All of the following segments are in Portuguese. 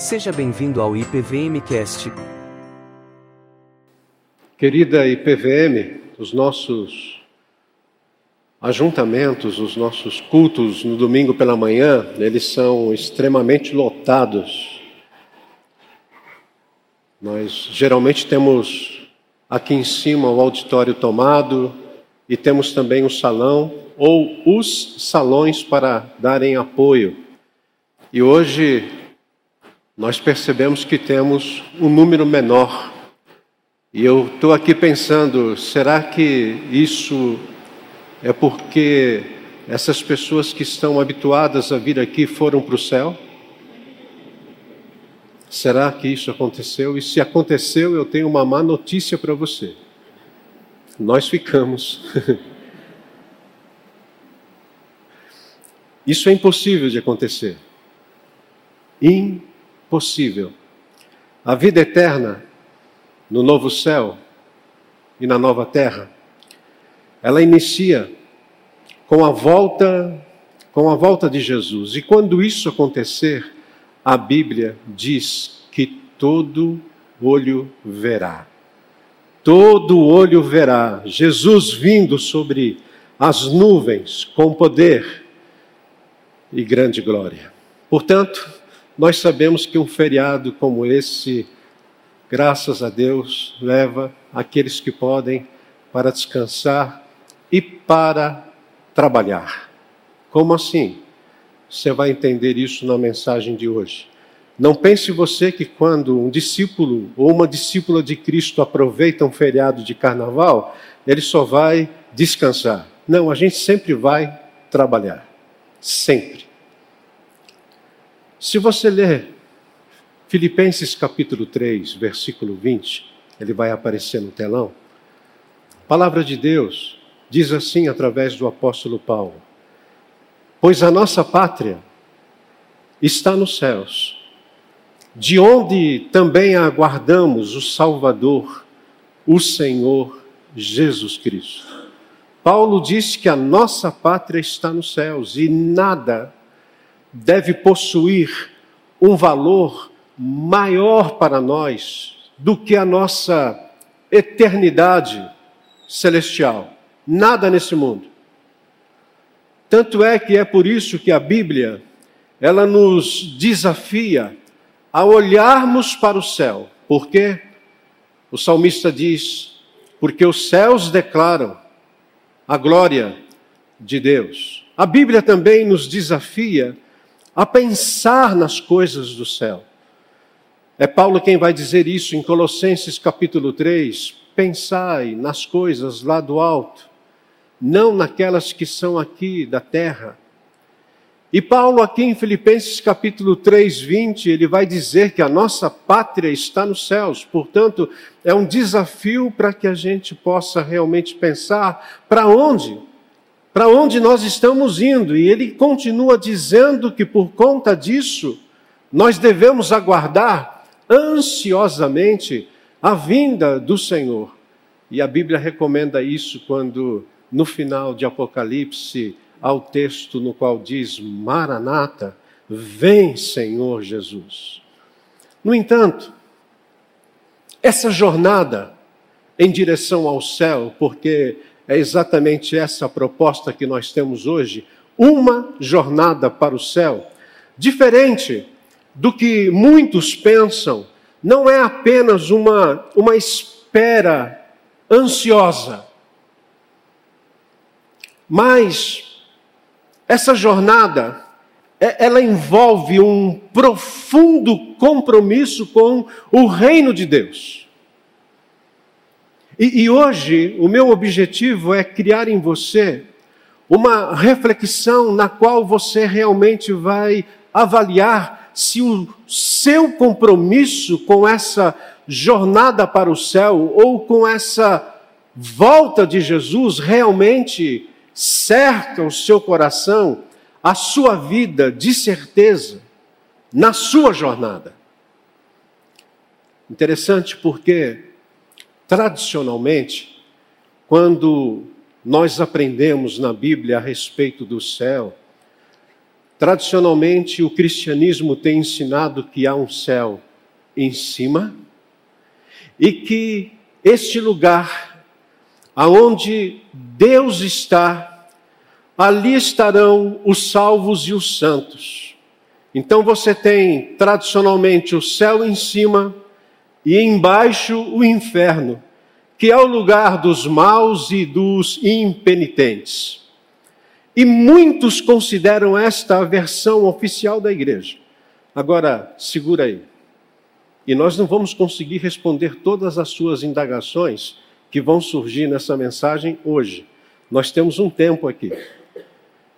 Seja bem-vindo ao IPVMcast. Querida IPVM, os nossos ajuntamentos, os nossos cultos no domingo pela manhã, eles são extremamente lotados. Nós geralmente temos aqui em cima o auditório tomado e temos também o salão ou os salões para darem apoio. E hoje nós percebemos que temos um número menor. E eu estou aqui pensando: será que isso é porque essas pessoas que estão habituadas a vir aqui foram para o céu? Será que isso aconteceu? E se aconteceu, eu tenho uma má notícia para você. Nós ficamos. isso é impossível de acontecer. Impossível possível. A vida eterna no novo céu e na nova terra, ela inicia com a volta com a volta de Jesus. E quando isso acontecer, a Bíblia diz que todo olho verá. Todo olho verá Jesus vindo sobre as nuvens com poder e grande glória. Portanto, nós sabemos que um feriado como esse, graças a Deus, leva aqueles que podem para descansar e para trabalhar. Como assim? Você vai entender isso na mensagem de hoje. Não pense você que quando um discípulo ou uma discípula de Cristo aproveita um feriado de carnaval, ele só vai descansar. Não, a gente sempre vai trabalhar. Sempre. Se você ler Filipenses capítulo 3, versículo 20, ele vai aparecer no telão. A palavra de Deus diz assim através do apóstolo Paulo: Pois a nossa pátria está nos céus, de onde também aguardamos o Salvador, o Senhor Jesus Cristo. Paulo disse que a nossa pátria está nos céus e nada deve possuir um valor maior para nós do que a nossa eternidade celestial. Nada nesse mundo. Tanto é que é por isso que a Bíblia ela nos desafia a olharmos para o céu. Porque o salmista diz: porque os céus declaram a glória de Deus. A Bíblia também nos desafia a pensar nas coisas do céu. É Paulo quem vai dizer isso em Colossenses capítulo 3. Pensai nas coisas lá do alto, não naquelas que são aqui da terra. E Paulo, aqui em Filipenses capítulo 3, 20, ele vai dizer que a nossa pátria está nos céus. Portanto, é um desafio para que a gente possa realmente pensar para onde para onde nós estamos indo. E ele continua dizendo que por conta disso, nós devemos aguardar ansiosamente a vinda do Senhor. E a Bíblia recomenda isso quando, no final de Apocalipse, há o texto no qual diz: Maranata, vem Senhor Jesus. No entanto, essa jornada em direção ao céu, porque é exatamente essa a proposta que nós temos hoje, uma jornada para o céu. Diferente do que muitos pensam, não é apenas uma, uma espera ansiosa, mas essa jornada é, ela envolve um profundo compromisso com o reino de Deus. E, e hoje o meu objetivo é criar em você uma reflexão na qual você realmente vai avaliar se o seu compromisso com essa jornada para o céu ou com essa volta de Jesus realmente cerca o seu coração, a sua vida de certeza na sua jornada. Interessante porque Tradicionalmente, quando nós aprendemos na Bíblia a respeito do céu, Tradicionalmente, o cristianismo tem ensinado que há um céu em cima e que este lugar aonde Deus está, ali estarão os salvos e os santos. Então você tem tradicionalmente o céu em cima e embaixo o inferno, que é o lugar dos maus e dos impenitentes. E muitos consideram esta a versão oficial da igreja. Agora, segura aí. E nós não vamos conseguir responder todas as suas indagações que vão surgir nessa mensagem hoje. Nós temos um tempo aqui.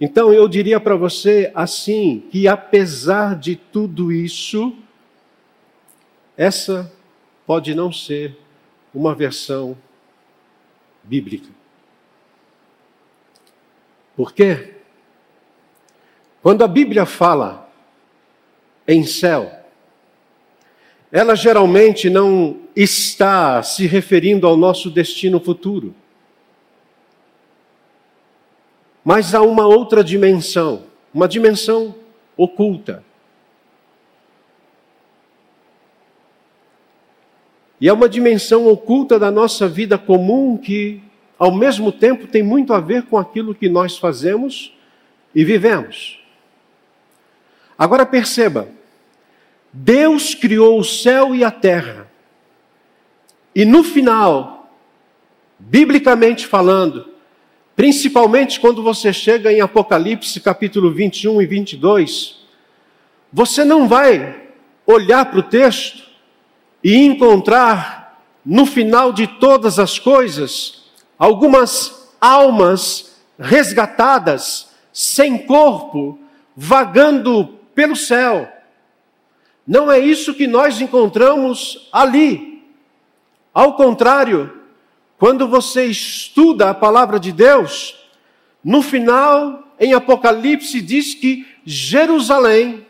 Então eu diria para você assim que apesar de tudo isso, essa pode não ser uma versão bíblica. Por quê? Quando a Bíblia fala em céu, ela geralmente não está se referindo ao nosso destino futuro, mas a uma outra dimensão, uma dimensão oculta. E é uma dimensão oculta da nossa vida comum que, ao mesmo tempo, tem muito a ver com aquilo que nós fazemos e vivemos. Agora perceba, Deus criou o céu e a terra. E no final, biblicamente falando, principalmente quando você chega em Apocalipse capítulo 21 e 22, você não vai olhar para o texto e encontrar no final de todas as coisas algumas almas resgatadas, sem corpo, vagando pelo céu. Não é isso que nós encontramos ali. Ao contrário, quando você estuda a palavra de Deus, no final, em Apocalipse, diz que Jerusalém,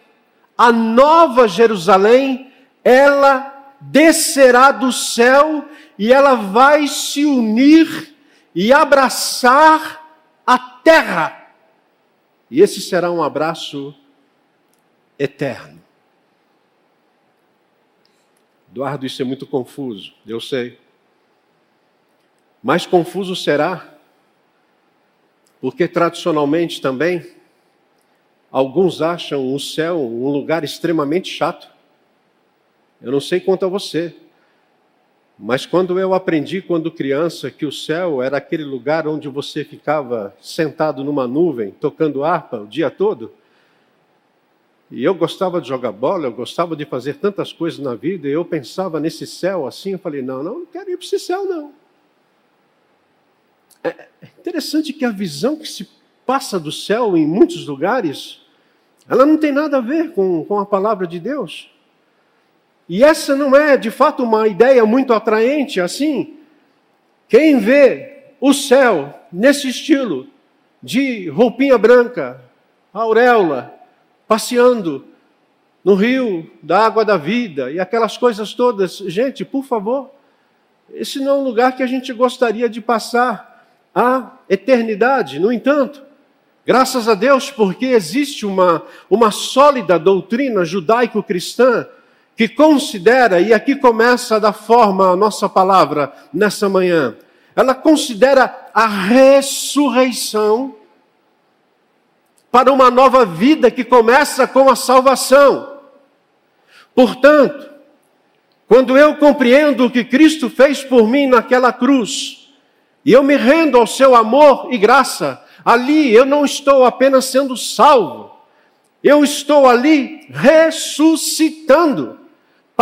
a nova Jerusalém, ela descerá do céu e ela vai se unir e abraçar a terra. E esse será um abraço eterno. Eduardo, isso é muito confuso, eu sei. Mais confuso será porque tradicionalmente também alguns acham o céu um lugar extremamente chato. Eu não sei quanto a você, mas quando eu aprendi, quando criança, que o céu era aquele lugar onde você ficava sentado numa nuvem, tocando harpa o dia todo, e eu gostava de jogar bola, eu gostava de fazer tantas coisas na vida, e eu pensava nesse céu assim, eu falei: não, não, não quero ir para esse céu, não. É interessante que a visão que se passa do céu em muitos lugares, ela não tem nada a ver com, com a palavra de Deus. E essa não é, de fato, uma ideia muito atraente assim. Quem vê o céu nesse estilo, de roupinha branca, auréola, passeando no rio da água da vida e aquelas coisas todas, gente, por favor, esse não é um lugar que a gente gostaria de passar a eternidade. No entanto, graças a Deus, porque existe uma, uma sólida doutrina judaico-cristã que considera, e aqui começa da forma a nossa palavra nessa manhã, ela considera a ressurreição para uma nova vida que começa com a salvação. Portanto, quando eu compreendo o que Cristo fez por mim naquela cruz, e eu me rendo ao seu amor e graça, ali eu não estou apenas sendo salvo, eu estou ali ressuscitando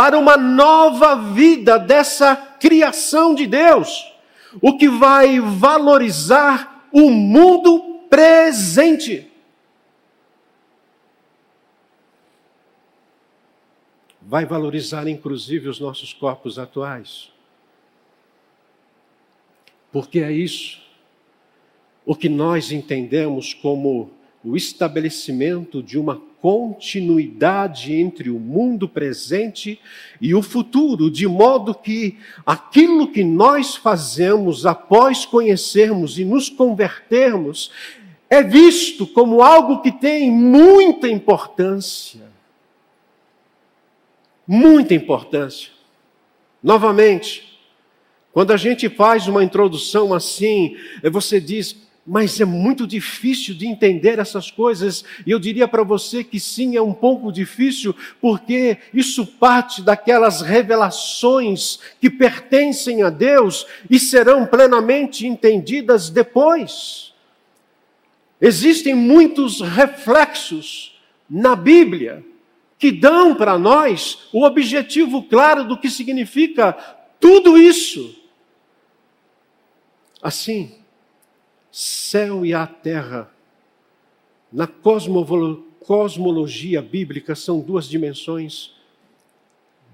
para uma nova vida dessa criação de Deus, o que vai valorizar o mundo presente. Vai valorizar inclusive os nossos corpos atuais. Porque é isso o que nós entendemos como o estabelecimento de uma continuidade entre o mundo presente e o futuro, de modo que aquilo que nós fazemos após conhecermos e nos convertermos é visto como algo que tem muita importância. Muita importância. Novamente, quando a gente faz uma introdução assim, você diz, mas é muito difícil de entender essas coisas. E eu diria para você que sim, é um pouco difícil, porque isso parte daquelas revelações que pertencem a Deus e serão plenamente entendidas depois. Existem muitos reflexos na Bíblia que dão para nós o objetivo claro do que significa tudo isso. Assim, céu e a terra, na cosmologia bíblica, são duas dimensões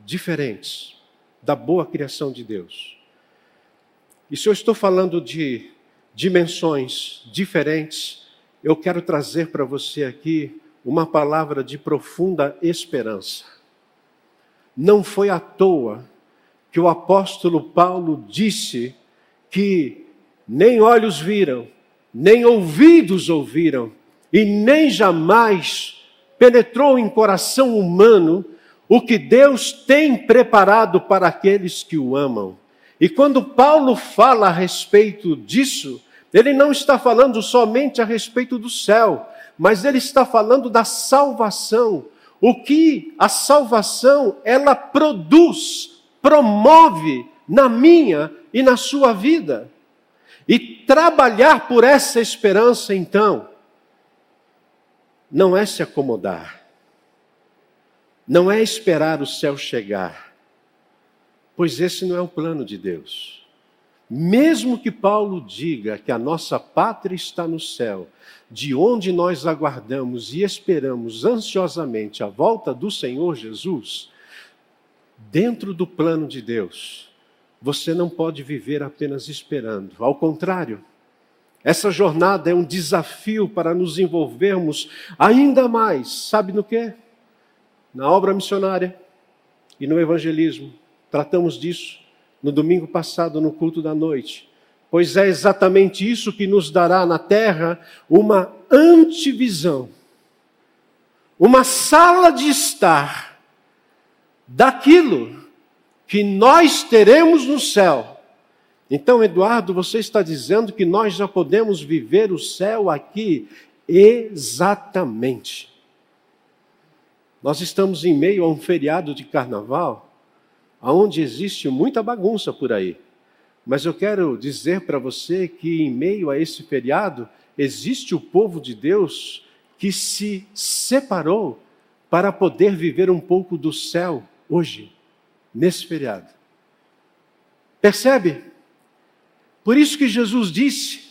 diferentes da boa criação de Deus. E se eu estou falando de dimensões diferentes, eu quero trazer para você aqui uma palavra de profunda esperança. Não foi à toa que o apóstolo Paulo disse que nem olhos viram, nem ouvidos ouviram, e nem jamais penetrou em coração humano o que Deus tem preparado para aqueles que o amam. E quando Paulo fala a respeito disso, ele não está falando somente a respeito do céu, mas ele está falando da salvação. O que a salvação ela produz, promove na minha e na sua vida. E trabalhar por essa esperança, então, não é se acomodar, não é esperar o céu chegar, pois esse não é o plano de Deus. Mesmo que Paulo diga que a nossa pátria está no céu, de onde nós aguardamos e esperamos ansiosamente a volta do Senhor Jesus, dentro do plano de Deus, você não pode viver apenas esperando. Ao contrário, essa jornada é um desafio para nos envolvermos ainda mais, sabe no que? Na obra missionária e no evangelismo. Tratamos disso no domingo passado no culto da noite. Pois é exatamente isso que nos dará na terra uma antivisão, uma sala de estar daquilo que nós teremos no céu. Então, Eduardo, você está dizendo que nós já podemos viver o céu aqui exatamente. Nós estamos em meio a um feriado de carnaval aonde existe muita bagunça por aí. Mas eu quero dizer para você que, em meio a esse feriado, existe o povo de Deus que se separou para poder viver um pouco do céu hoje, nesse feriado. Percebe? Por isso que Jesus disse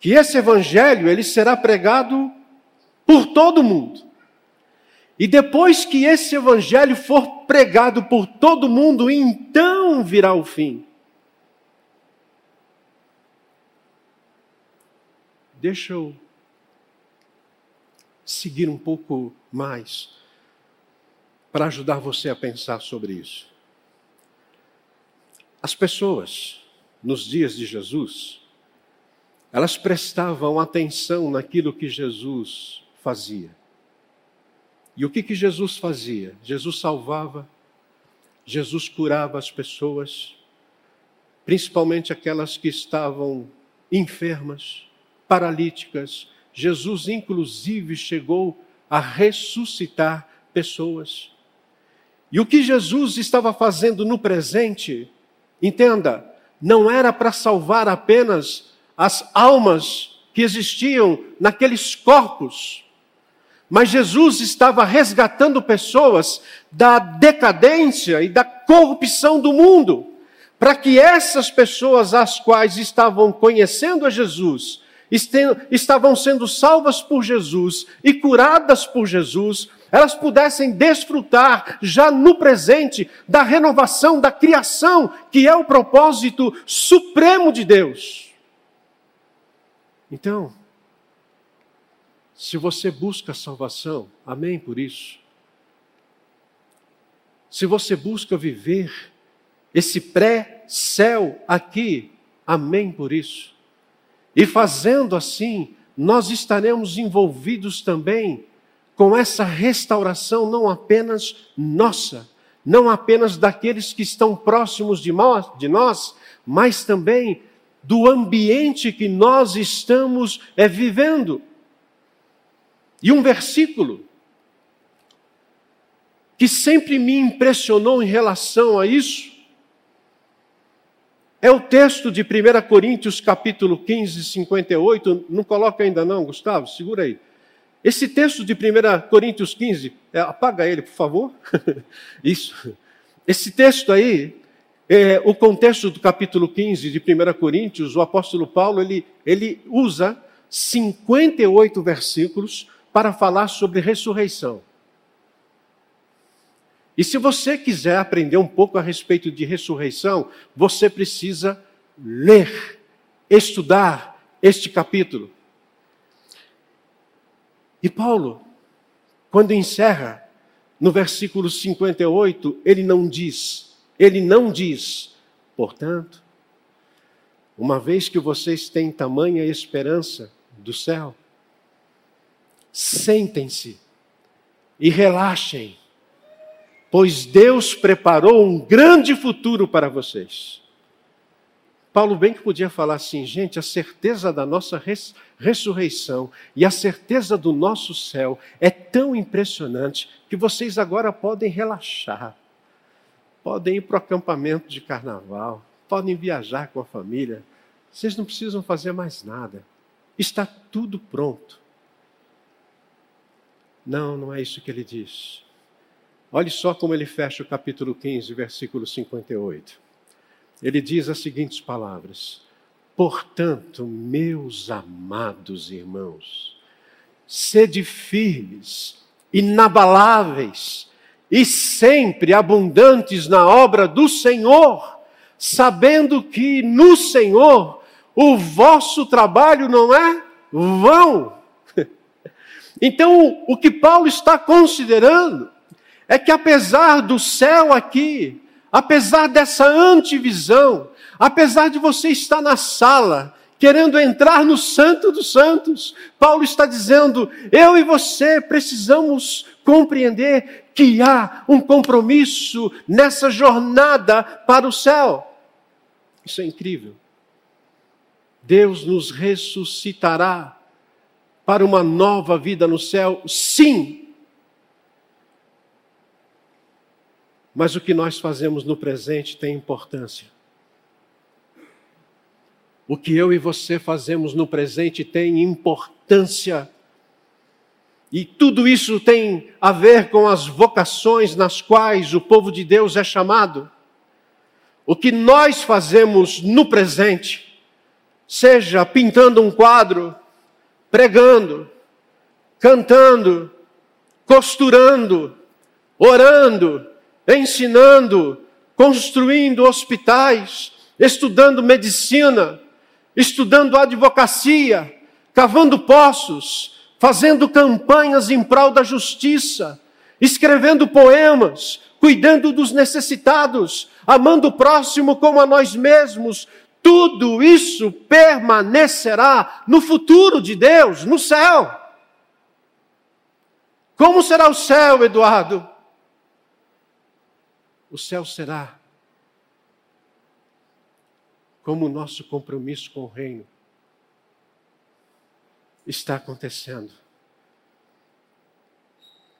que esse evangelho ele será pregado por todo mundo. E depois que esse evangelho for pregado por todo mundo, então virá o fim. Deixa eu seguir um pouco mais para ajudar você a pensar sobre isso. As pessoas, nos dias de Jesus, elas prestavam atenção naquilo que Jesus fazia. E o que, que Jesus fazia? Jesus salvava, Jesus curava as pessoas, principalmente aquelas que estavam enfermas, paralíticas. Jesus, inclusive, chegou a ressuscitar pessoas. E o que Jesus estava fazendo no presente, entenda, não era para salvar apenas as almas que existiam naqueles corpos, mas Jesus estava resgatando pessoas da decadência e da corrupção do mundo, para que essas pessoas, as quais estavam conhecendo a Jesus, estavam sendo salvas por Jesus e curadas por Jesus, elas pudessem desfrutar já no presente da renovação da criação, que é o propósito supremo de Deus. Então, se você busca salvação, amém por isso. Se você busca viver esse pré-céu aqui, amém por isso. E fazendo assim, nós estaremos envolvidos também com essa restauração, não apenas nossa, não apenas daqueles que estão próximos de nós, mas também do ambiente que nós estamos é, vivendo. E um versículo que sempre me impressionou em relação a isso é o texto de 1 Coríntios, capítulo 15, 58. Não coloca ainda não, Gustavo? Segura aí. Esse texto de 1 Coríntios 15, é, apaga ele, por favor. Isso. Esse texto aí, é, o contexto do capítulo 15 de 1 Coríntios, o apóstolo Paulo, ele, ele usa 58 versículos para falar sobre ressurreição. E se você quiser aprender um pouco a respeito de ressurreição, você precisa ler, estudar este capítulo. E Paulo, quando encerra no versículo 58, ele não diz, ele não diz, portanto, uma vez que vocês têm tamanha esperança do céu, sentem-se e relaxem pois Deus preparou um grande futuro para vocês. Paulo bem que podia falar assim, gente, a certeza da nossa res ressurreição e a certeza do nosso céu é tão impressionante que vocês agora podem relaxar, podem ir para o acampamento de carnaval, podem viajar com a família, vocês não precisam fazer mais nada, está tudo pronto. Não, não é isso que ele diz. Olhe só como ele fecha o capítulo 15, versículo 58. Ele diz as seguintes palavras: Portanto, meus amados irmãos, sede firmes, inabaláveis e sempre abundantes na obra do Senhor, sabendo que no Senhor o vosso trabalho não é vão. Então, o que Paulo está considerando é que apesar do céu aqui, apesar dessa antivisão, apesar de você estar na sala, querendo entrar no Santo dos Santos, Paulo está dizendo: eu e você precisamos compreender que há um compromisso nessa jornada para o céu. Isso é incrível. Deus nos ressuscitará para uma nova vida no céu, sim, Mas o que nós fazemos no presente tem importância. O que eu e você fazemos no presente tem importância. E tudo isso tem a ver com as vocações nas quais o povo de Deus é chamado. O que nós fazemos no presente, seja pintando um quadro, pregando, cantando, costurando, orando, ensinando, construindo hospitais, estudando medicina, estudando advocacia, cavando poços, fazendo campanhas em prol da justiça, escrevendo poemas, cuidando dos necessitados, amando o próximo como a nós mesmos. Tudo isso permanecerá no futuro de Deus, no céu. Como será o céu, Eduardo? O céu será como o nosso compromisso com o reino está acontecendo.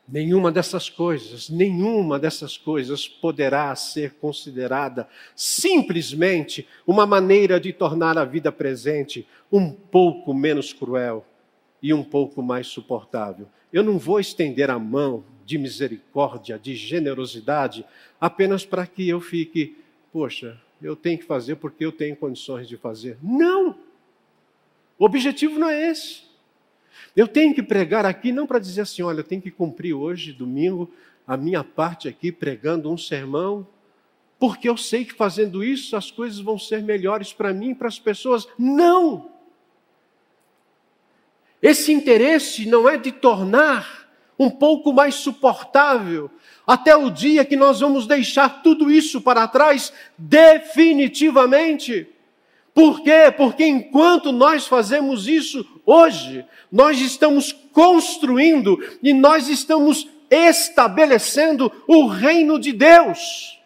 Nenhuma dessas coisas, nenhuma dessas coisas poderá ser considerada simplesmente uma maneira de tornar a vida presente um pouco menos cruel e um pouco mais suportável. Eu não vou estender a mão de misericórdia, de generosidade, apenas para que eu fique, poxa, eu tenho que fazer porque eu tenho condições de fazer. Não! O objetivo não é esse. Eu tenho que pregar aqui não para dizer assim, olha, eu tenho que cumprir hoje, domingo, a minha parte aqui pregando um sermão, porque eu sei que fazendo isso as coisas vão ser melhores para mim e para as pessoas. Não! Esse interesse não é de tornar um pouco mais suportável, até o dia que nós vamos deixar tudo isso para trás definitivamente. Por quê? Porque enquanto nós fazemos isso hoje. Nós estamos construindo e nós estamos estabelecendo o reino de Deus.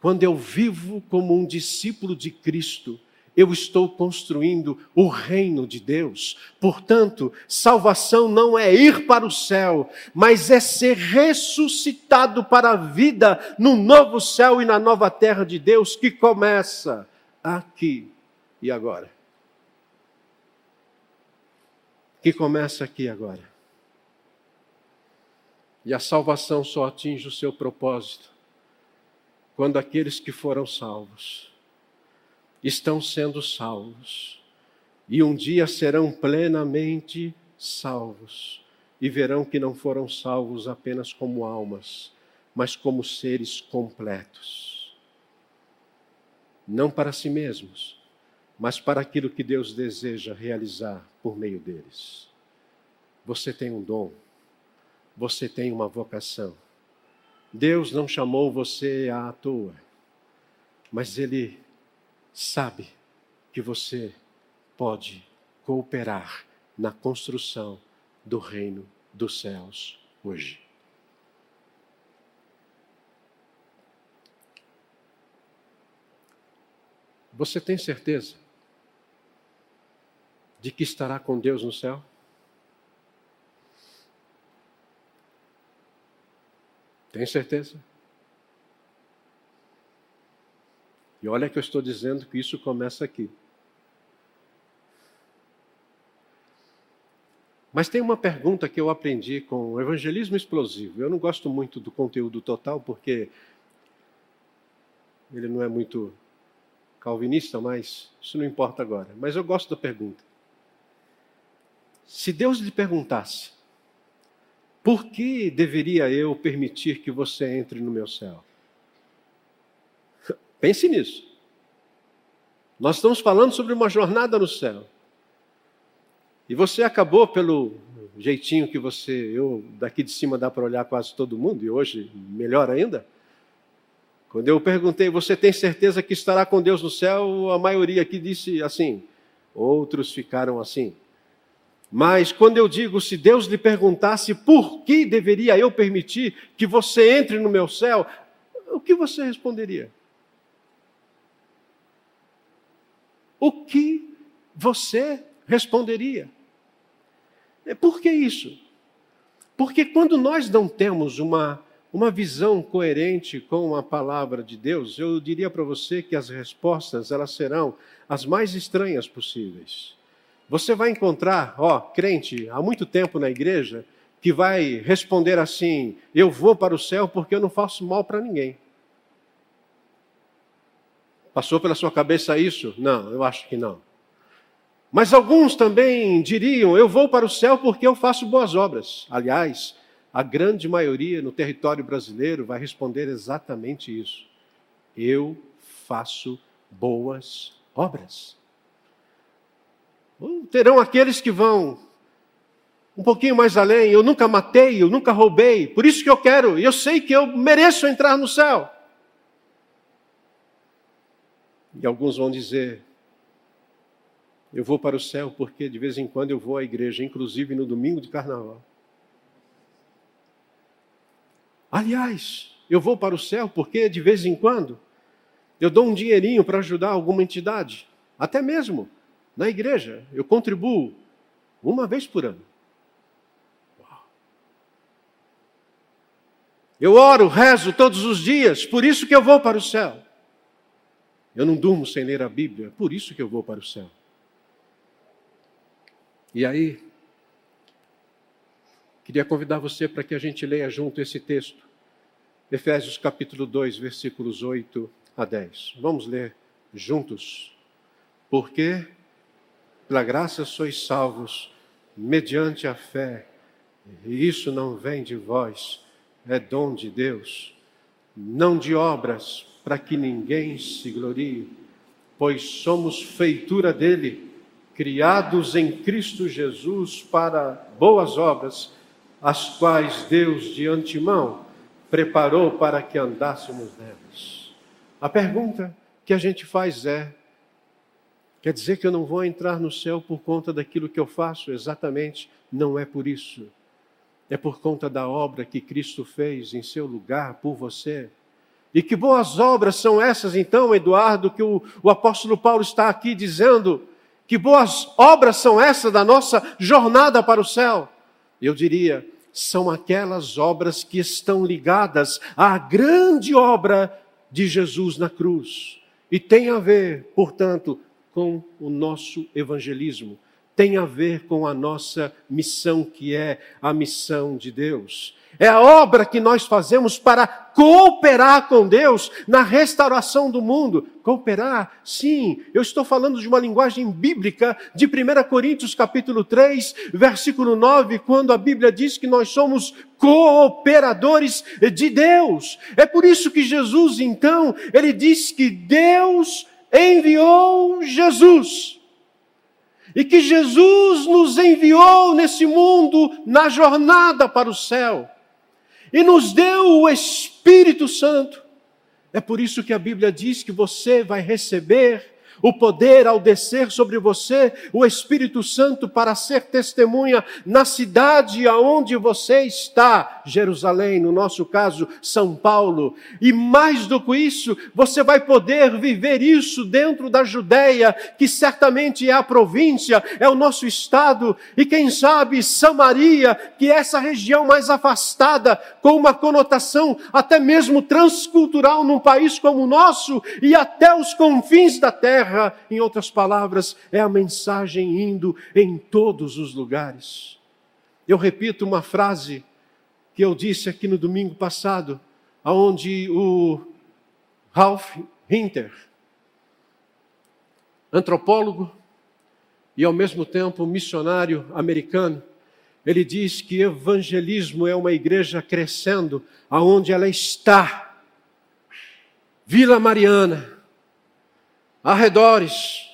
Quando eu vivo como um discípulo de Cristo, eu estou construindo o reino de Deus. Portanto, salvação não é ir para o céu, mas é ser ressuscitado para a vida no novo céu e na nova terra de Deus que começa aqui e agora. Que começa aqui e agora. E a salvação só atinge o seu propósito quando aqueles que foram salvos estão sendo salvos e um dia serão plenamente salvos e verão que não foram salvos apenas como almas, mas como seres completos. Não para si mesmos, mas para aquilo que Deus deseja realizar por meio deles. Você tem um dom, você tem uma vocação. Deus não chamou você à toa, mas Ele sabe que você pode cooperar na construção do reino dos céus hoje. Você tem certeza de que estará com Deus no céu? Tem certeza? E olha que eu estou dizendo que isso começa aqui. Mas tem uma pergunta que eu aprendi com o evangelismo explosivo. Eu não gosto muito do conteúdo total, porque ele não é muito calvinista, mas isso não importa agora. Mas eu gosto da pergunta. Se Deus lhe perguntasse, por que deveria eu permitir que você entre no meu céu? Pense nisso. Nós estamos falando sobre uma jornada no céu. E você acabou pelo jeitinho que você, eu daqui de cima dá para olhar quase todo mundo, e hoje melhor ainda. Quando eu perguntei, você tem certeza que estará com Deus no céu? A maioria aqui disse assim, outros ficaram assim. Mas quando eu digo, se Deus lhe perguntasse por que deveria eu permitir que você entre no meu céu, o que você responderia? O que você responderia? É, por que isso? Porque quando nós não temos uma, uma visão coerente com a palavra de Deus, eu diria para você que as respostas elas serão as mais estranhas possíveis. Você vai encontrar, ó, crente há muito tempo na igreja, que vai responder assim: Eu vou para o céu porque eu não faço mal para ninguém. Passou pela sua cabeça isso? Não, eu acho que não. Mas alguns também diriam: eu vou para o céu porque eu faço boas obras. Aliás, a grande maioria no território brasileiro vai responder exatamente isso. Eu faço boas obras. Terão aqueles que vão um pouquinho mais além: eu nunca matei, eu nunca roubei, por isso que eu quero, e eu sei que eu mereço entrar no céu. E alguns vão dizer: eu vou para o céu porque de vez em quando eu vou à igreja, inclusive no domingo de carnaval. Aliás, eu vou para o céu porque de vez em quando eu dou um dinheirinho para ajudar alguma entidade, até mesmo na igreja, eu contribuo uma vez por ano. Eu oro, rezo todos os dias, por isso que eu vou para o céu. Eu não durmo sem ler a Bíblia, por isso que eu vou para o céu. E aí, queria convidar você para que a gente leia junto esse texto. Efésios capítulo 2, versículos 8 a 10. Vamos ler juntos. Porque pela graça sois salvos mediante a fé. E isso não vem de vós, é dom de Deus, não de obras, para que ninguém se glorie, pois somos feitura dele, criados em Cristo Jesus para boas obras, as quais Deus de antemão preparou para que andássemos nelas. A pergunta que a gente faz é: Quer dizer que eu não vou entrar no céu por conta daquilo que eu faço? Exatamente, não é por isso. É por conta da obra que Cristo fez em seu lugar por você. E que boas obras são essas, então, Eduardo, que o, o apóstolo Paulo está aqui dizendo? Que boas obras são essas da nossa jornada para o céu? Eu diria, são aquelas obras que estão ligadas à grande obra de Jesus na cruz. E tem a ver, portanto, com o nosso evangelismo, tem a ver com a nossa missão, que é a missão de Deus. É a obra que nós fazemos para cooperar com Deus na restauração do mundo. Cooperar? Sim, eu estou falando de uma linguagem bíblica de 1 Coríntios capítulo 3, versículo 9, quando a Bíblia diz que nós somos cooperadores de Deus. É por isso que Jesus, então, ele diz que Deus enviou Jesus. E que Jesus nos enviou nesse mundo na jornada para o céu. E nos deu o Espírito Santo. É por isso que a Bíblia diz que você vai receber o poder ao descer sobre você o Espírito Santo para ser testemunha na cidade aonde você está, Jerusalém, no nosso caso, São Paulo. E mais do que isso, você vai poder viver isso dentro da Judéia, que certamente é a província, é o nosso estado, e quem sabe Samaria, que é essa região mais afastada, com uma conotação até mesmo transcultural num país como o nosso e até os confins da terra terra, em outras palavras, é a mensagem indo em todos os lugares. Eu repito uma frase que eu disse aqui no domingo passado, aonde o Ralph Hinter, antropólogo e ao mesmo tempo missionário americano, ele diz que evangelismo é uma igreja crescendo aonde ela está. Vila Mariana, arredores.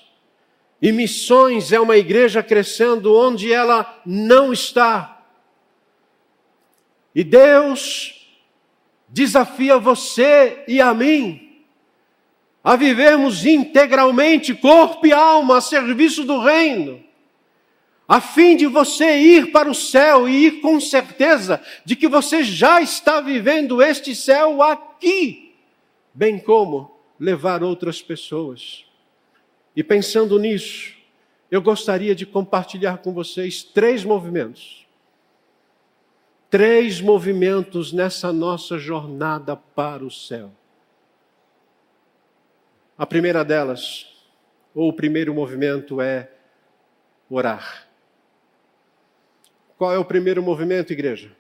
E missões é uma igreja crescendo onde ela não está. E Deus desafia você e a mim a vivermos integralmente, corpo e alma, a serviço do reino, a fim de você ir para o céu e ir com certeza de que você já está vivendo este céu aqui, bem como levar outras pessoas. E pensando nisso, eu gostaria de compartilhar com vocês três movimentos. Três movimentos nessa nossa jornada para o céu. A primeira delas, ou o primeiro movimento é orar. Qual é o primeiro movimento, igreja?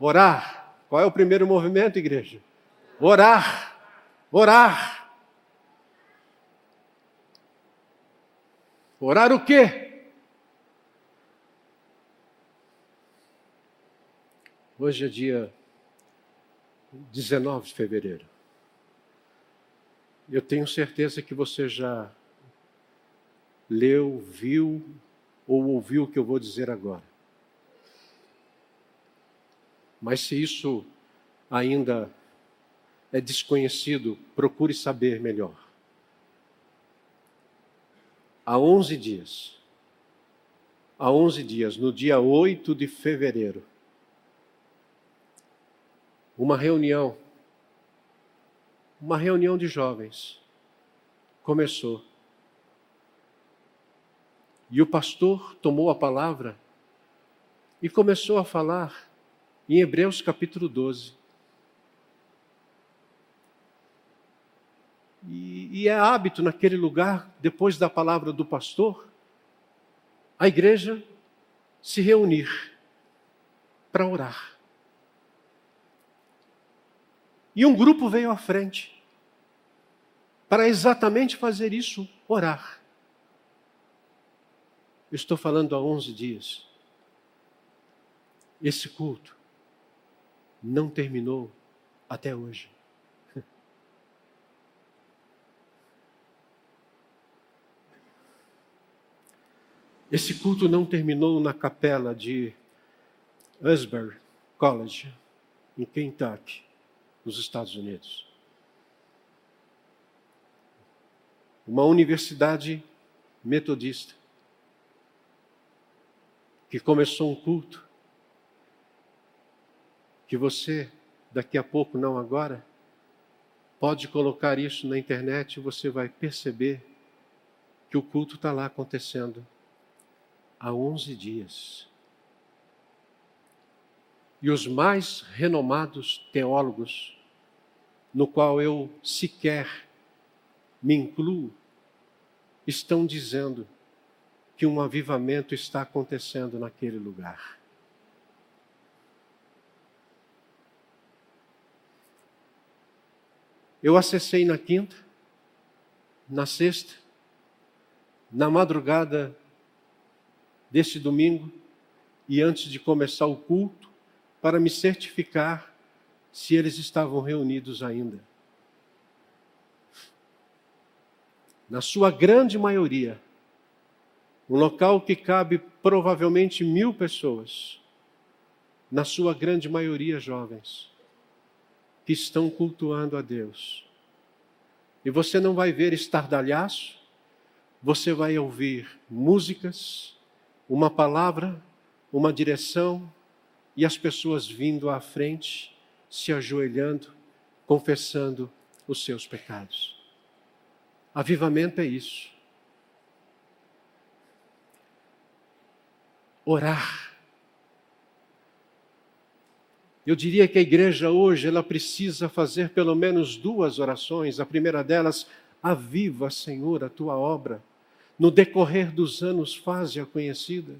Orar. Qual é o primeiro movimento, igreja? Orar. Orar. Orar o quê? Hoje é dia 19 de fevereiro. Eu tenho certeza que você já leu, viu ou ouviu o que eu vou dizer agora. Mas se isso ainda é desconhecido, procure saber melhor. Há 11 dias, há 11 dias, no dia 8 de fevereiro, uma reunião, uma reunião de jovens começou. E o pastor tomou a palavra e começou a falar em Hebreus capítulo 12. E, e é hábito naquele lugar, depois da palavra do pastor, a igreja se reunir para orar. E um grupo veio à frente para exatamente fazer isso, orar. Eu estou falando há 11 dias. Esse culto não terminou até hoje. Esse culto não terminou na capela de Asbury College, em Kentucky, nos Estados Unidos. Uma universidade metodista que começou um culto, que você, daqui a pouco, não agora, pode colocar isso na internet e você vai perceber que o culto está lá acontecendo há 11 dias. E os mais renomados teólogos, no qual eu sequer me incluo, estão dizendo que um avivamento está acontecendo naquele lugar. Eu acessei na quinta, na sexta, na madrugada deste domingo e antes de começar o culto, para me certificar se eles estavam reunidos ainda. Na sua grande maioria, um local que cabe provavelmente mil pessoas, na sua grande maioria jovens, que estão cultuando a Deus. E você não vai ver estardalhaço, você vai ouvir músicas, uma palavra, uma direção e as pessoas vindo à frente, se ajoelhando, confessando os seus pecados. Avivamento é isso. orar. Eu diria que a igreja hoje ela precisa fazer pelo menos duas orações. A primeira delas, aviva, Senhor, a tua obra. No decorrer dos anos, faze-a conhecida.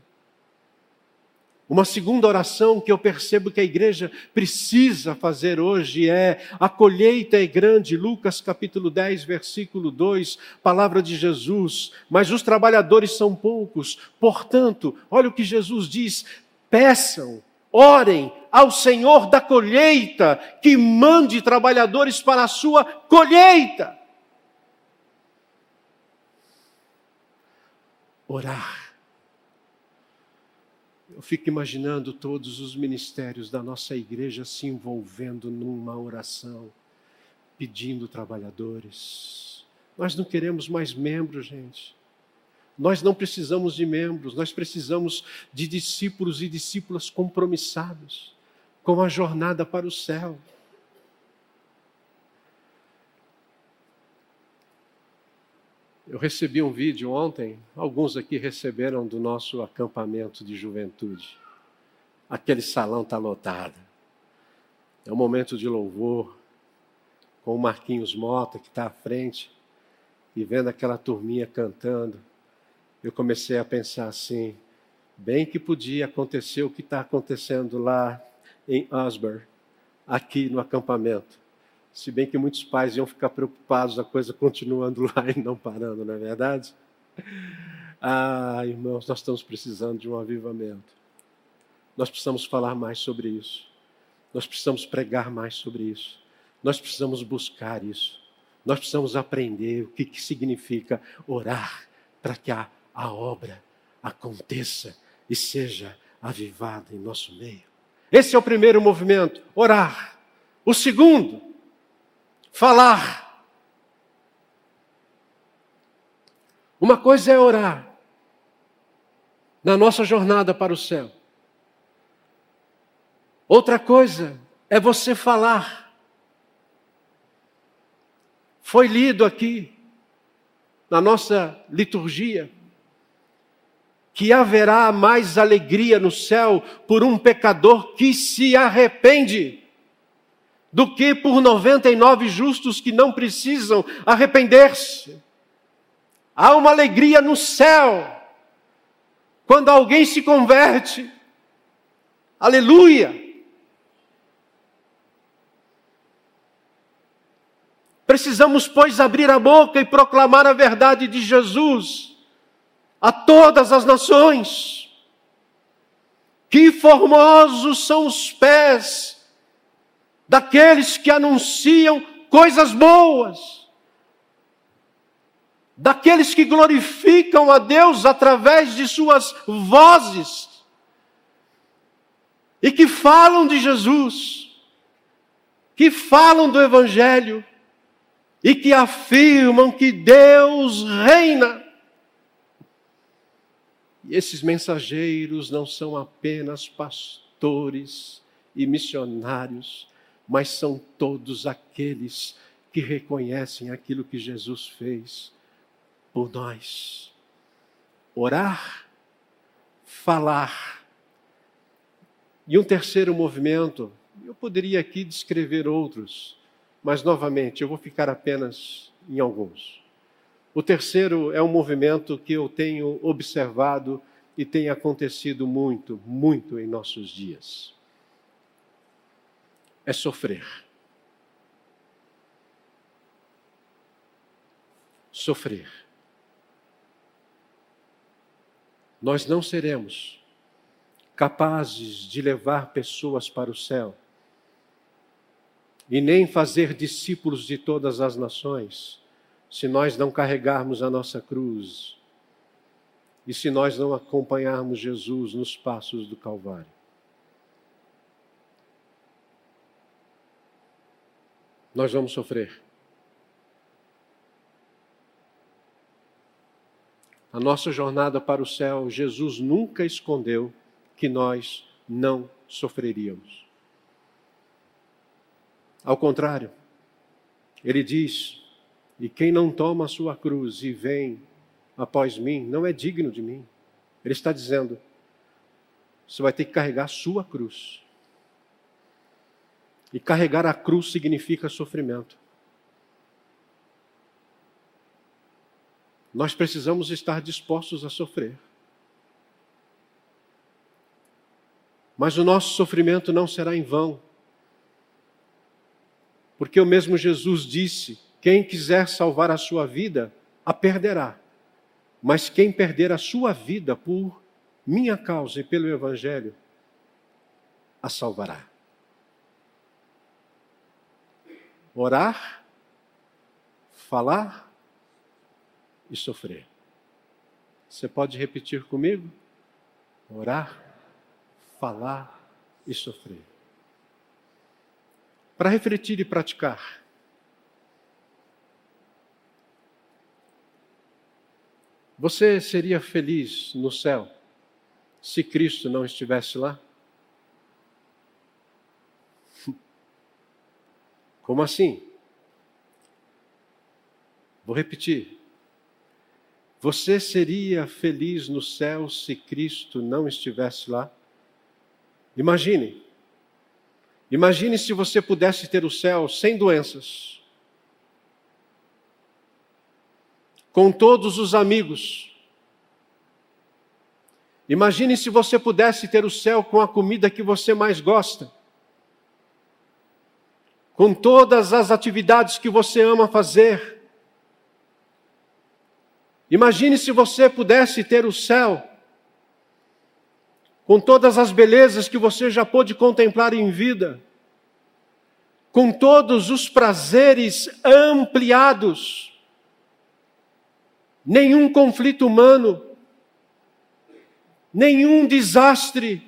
Uma segunda oração que eu percebo que a igreja precisa fazer hoje é: a colheita é grande, Lucas capítulo 10, versículo 2, palavra de Jesus, mas os trabalhadores são poucos. Portanto, olha o que Jesus diz: peçam, orem ao Senhor da colheita, que mande trabalhadores para a sua colheita. Orar eu fico imaginando todos os ministérios da nossa igreja se envolvendo numa oração, pedindo trabalhadores. Nós não queremos mais membros, gente. Nós não precisamos de membros, nós precisamos de discípulos e discípulas compromissados com a jornada para o céu. Eu recebi um vídeo ontem, alguns aqui receberam do nosso acampamento de juventude. Aquele salão está lotado. É um momento de louvor, com o Marquinhos Mota que está à frente, e vendo aquela turminha cantando, eu comecei a pensar assim: bem que podia acontecer o que está acontecendo lá em Osborne, aqui no acampamento. Se bem que muitos pais iam ficar preocupados, a coisa continuando lá e não parando, não é verdade? Ah, irmãos, nós estamos precisando de um avivamento. Nós precisamos falar mais sobre isso. Nós precisamos pregar mais sobre isso. Nós precisamos buscar isso. Nós precisamos aprender o que, que significa orar para que a, a obra aconteça e seja avivada em nosso meio. Esse é o primeiro movimento, orar. O segundo, falar. Uma coisa é orar na nossa jornada para o céu. Outra coisa é você falar. Foi lido aqui na nossa liturgia que haverá mais alegria no céu por um pecador que se arrepende do que por 99 justos que não precisam arrepender-se. Há uma alegria no céu quando alguém se converte. Aleluia! Precisamos, pois, abrir a boca e proclamar a verdade de Jesus a todas as nações. Que formosos são os pés daqueles que anunciam coisas boas, daqueles que glorificam a Deus através de suas vozes e que falam de Jesus, que falam do Evangelho e que afirmam que Deus reina. E esses mensageiros não são apenas pastores e missionários, mas são todos aqueles que reconhecem aquilo que Jesus fez por nós. Orar, falar. E um terceiro movimento, eu poderia aqui descrever outros, mas novamente eu vou ficar apenas em alguns. O terceiro é um movimento que eu tenho observado e tem acontecido muito, muito em nossos dias. É sofrer. Sofrer. Nós não seremos capazes de levar pessoas para o céu e nem fazer discípulos de todas as nações se nós não carregarmos a nossa cruz e se nós não acompanharmos Jesus nos passos do Calvário. Nós vamos sofrer. A nossa jornada para o céu, Jesus nunca escondeu que nós não sofreríamos. Ao contrário, ele diz e quem não toma a sua cruz e vem após mim não é digno de mim. Ele está dizendo: você vai ter que carregar a sua cruz. E carregar a cruz significa sofrimento. Nós precisamos estar dispostos a sofrer. Mas o nosso sofrimento não será em vão. Porque o mesmo Jesus disse quem quiser salvar a sua vida, a perderá. Mas quem perder a sua vida por minha causa e pelo Evangelho, a salvará. Orar, falar e sofrer. Você pode repetir comigo? Orar, falar e sofrer. Para refletir e praticar. Você seria feliz no céu se Cristo não estivesse lá? Como assim? Vou repetir. Você seria feliz no céu se Cristo não estivesse lá? Imagine. Imagine se você pudesse ter o céu sem doenças, com todos os amigos. Imagine se você pudesse ter o céu com a comida que você mais gosta, com todas as atividades que você ama fazer. Imagine se você pudesse ter o céu com todas as belezas que você já pôde contemplar em vida, com todos os prazeres ampliados nenhum conflito humano, nenhum desastre,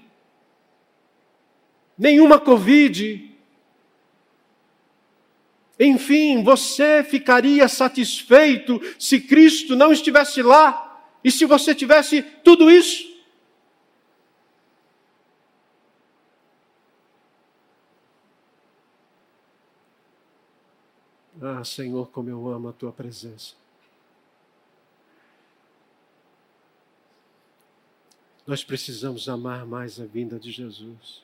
nenhuma Covid. Enfim, você ficaria satisfeito se Cristo não estivesse lá e se você tivesse tudo isso? Ah, Senhor, como eu amo a tua presença. Nós precisamos amar mais a vinda de Jesus.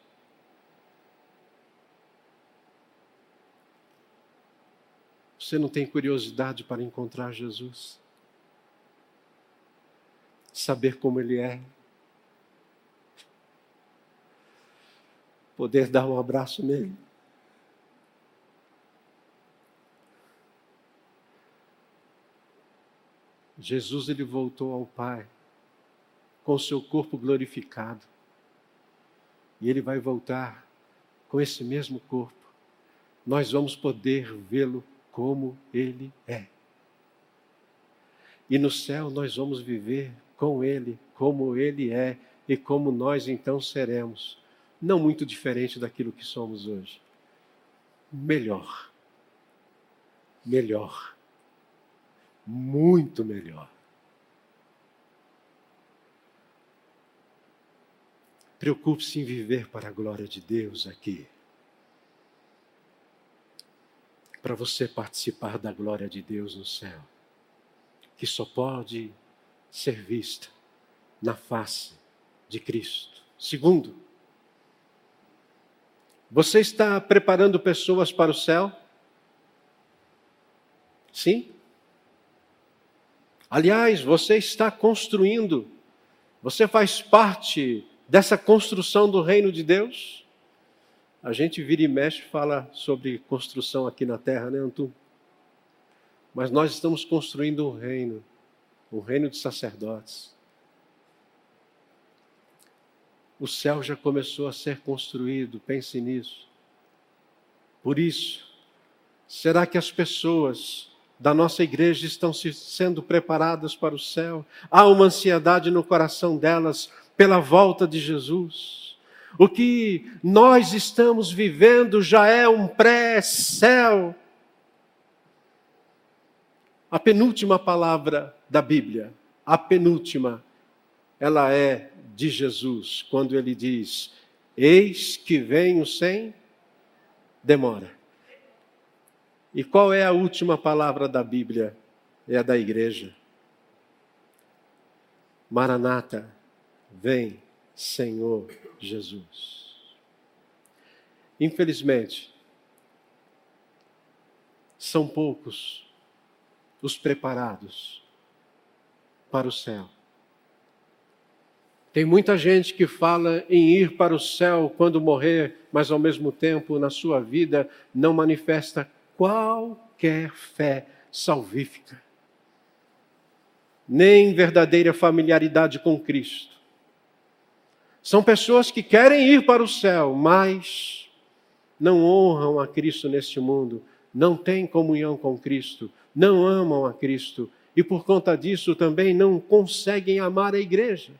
Você não tem curiosidade para encontrar Jesus? Saber como Ele é? Poder dar um abraço nele? Jesus ele voltou ao Pai com o seu corpo glorificado. E ele vai voltar com esse mesmo corpo. Nós vamos poder vê-lo como ele é. E no céu nós vamos viver com ele, como ele é e como nós então seremos. Não muito diferente daquilo que somos hoje. Melhor. Melhor. Muito melhor. Preocupe-se em viver para a glória de Deus aqui. Para você participar da glória de Deus no céu, que só pode ser vista na face de Cristo. Segundo, você está preparando pessoas para o céu? Sim. Aliás, você está construindo, você faz parte dessa construção do reino de Deus. A gente vira e mexe fala sobre construção aqui na terra, né, Antu? Mas nós estamos construindo um reino, um reino de sacerdotes. O céu já começou a ser construído, pense nisso. Por isso, será que as pessoas da nossa igreja estão se, sendo preparadas para o céu. Há uma ansiedade no coração delas pela volta de Jesus. O que nós estamos vivendo já é um pré-céu. A penúltima palavra da Bíblia, a penúltima, ela é de Jesus, quando ele diz: Eis que venho sem demora. E qual é a última palavra da Bíblia? É a da igreja. Maranata, vem, Senhor Jesus. Infelizmente, são poucos os preparados para o céu. Tem muita gente que fala em ir para o céu quando morrer, mas ao mesmo tempo na sua vida não manifesta qualquer fé salvífica, nem verdadeira familiaridade com Cristo. São pessoas que querem ir para o céu, mas não honram a Cristo neste mundo, não têm comunhão com Cristo, não amam a Cristo e por conta disso também não conseguem amar a igreja.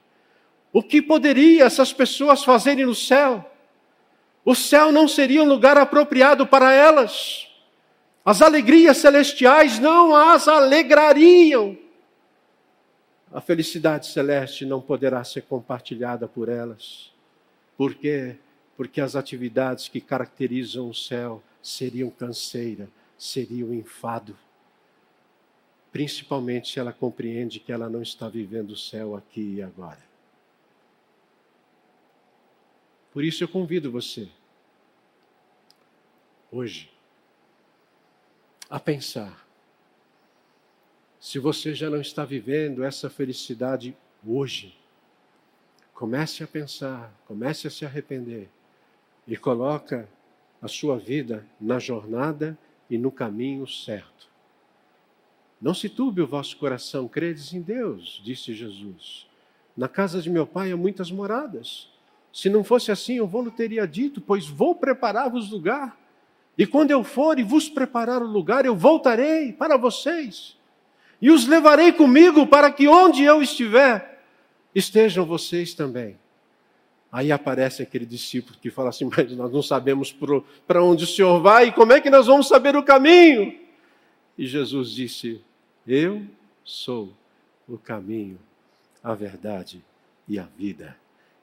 O que poderia essas pessoas fazerem no céu? O céu não seria um lugar apropriado para elas. As alegrias celestiais não as alegrariam. A felicidade celeste não poderá ser compartilhada por elas. Por quê? Porque as atividades que caracterizam o céu seriam canseira, seriam enfado. Principalmente se ela compreende que ela não está vivendo o céu aqui e agora. Por isso eu convido você, hoje, a pensar. Se você já não está vivendo essa felicidade hoje, comece a pensar, comece a se arrepender e coloca a sua vida na jornada e no caminho certo. Não se turbe o vosso coração, credes em Deus, disse Jesus. Na casa de meu pai há muitas moradas. Se não fosse assim, eu vou lhe teria dito, pois vou preparar-vos lugar. E quando eu for e vos preparar o lugar, eu voltarei para vocês e os levarei comigo para que onde eu estiver, estejam vocês também. Aí aparece aquele discípulo que fala assim: Mas nós não sabemos para onde o Senhor vai como é que nós vamos saber o caminho? E Jesus disse: Eu sou o caminho, a verdade e a vida,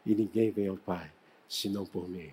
e ninguém vem ao Pai senão por mim.